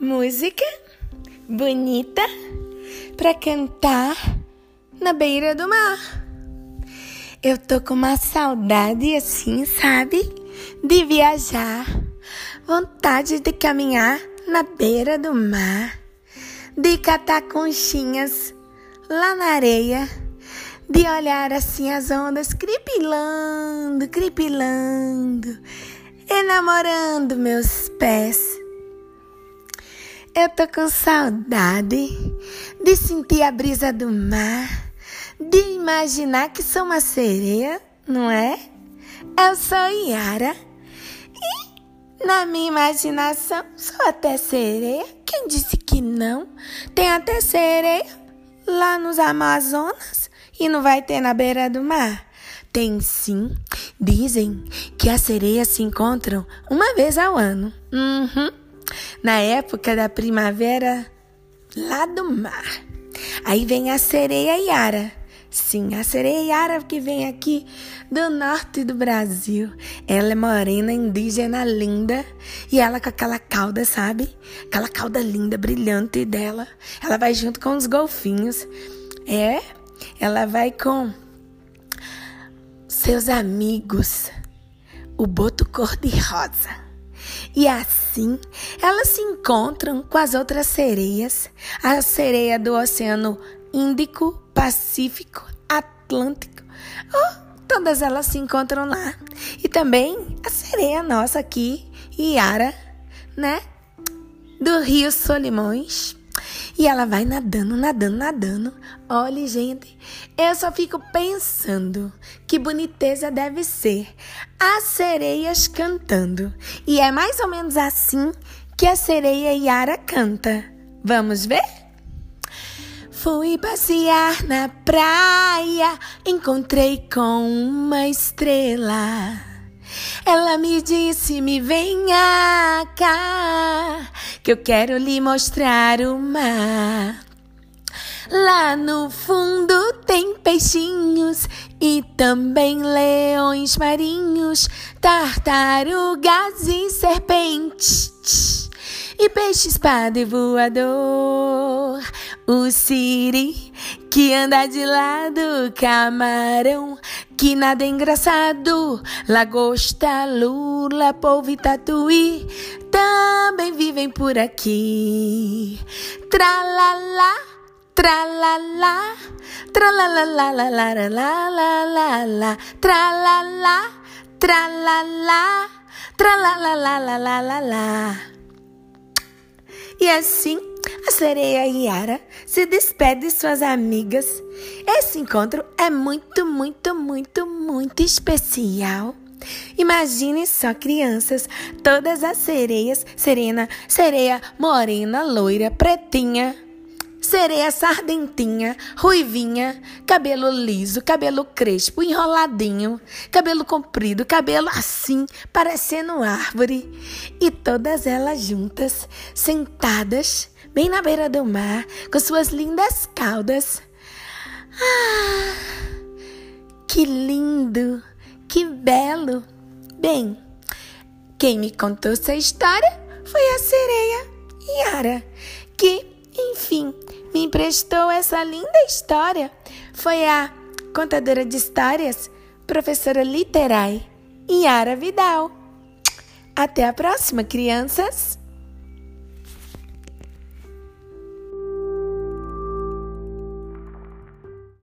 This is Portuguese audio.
música bonita para cantar na beira do mar. Eu tô com uma saudade assim, sabe? De viajar, vontade de caminhar na beira do mar, de catar conchinhas lá na areia, de olhar assim as ondas cripilando, cripilando, enamorando meus pés eu tô com saudade de sentir a brisa do mar, de imaginar que sou uma sereia, não é? Eu sou Yara e na minha imaginação sou até sereia. Quem disse que não? Tem até sereia lá nos Amazonas e não vai ter na beira do mar. Tem sim. Dizem que as sereias se encontram uma vez ao ano. Uhum na época da primavera lá do mar. Aí vem a sereia Yara. Sim, a sereia Yara que vem aqui do norte do Brasil. Ela é morena, indígena, linda. E ela com aquela cauda, sabe? Aquela cauda linda, brilhante dela. Ela vai junto com os golfinhos. É, ela vai com seus amigos. O boto cor-de-rosa. E assim elas se encontram com as outras sereias, a sereia do Oceano Índico, Pacífico, Atlântico. Oh, todas elas se encontram lá. E também a sereia nossa aqui, Iara, né? Do Rio Solimões. E ela vai nadando, nadando, nadando. Olha, gente, eu só fico pensando que boniteza deve ser as sereias cantando. E é mais ou menos assim que a sereia Yara canta. Vamos ver? Fui passear na praia, encontrei com uma estrela. Ela me disse: Me venha cá, que eu quero lhe mostrar o mar. Lá no fundo tem peixinhos e também leões marinhos, tartarugas e serpentes. E peixe espada e voador, o siri que anda de lado, camarão que nada é engraçado, lagosta, lula, polvo e tatuí também vivem por aqui. Tralala, tralala, tralala, la la la la la la la, tralala, tralala, tralala, la la la la la. E assim, a sereia Yara se despede de suas amigas. Esse encontro é muito, muito, muito, muito especial. Imagine só crianças, todas as sereias, serena, sereia morena, loira, pretinha, sereia sardentinha, ruivinha, cabelo liso, cabelo crespo, enroladinho, cabelo comprido, cabelo assim, parecendo árvore. E todas elas juntas, sentadas, bem na beira do mar, com suas lindas caudas. Ah, que lindo, que belo. Bem, quem me contou essa história foi a sereia Yara, que, enfim, me emprestou essa linda história. Foi a contadora de histórias, professora literai Yara Vidal. Até a próxima, crianças!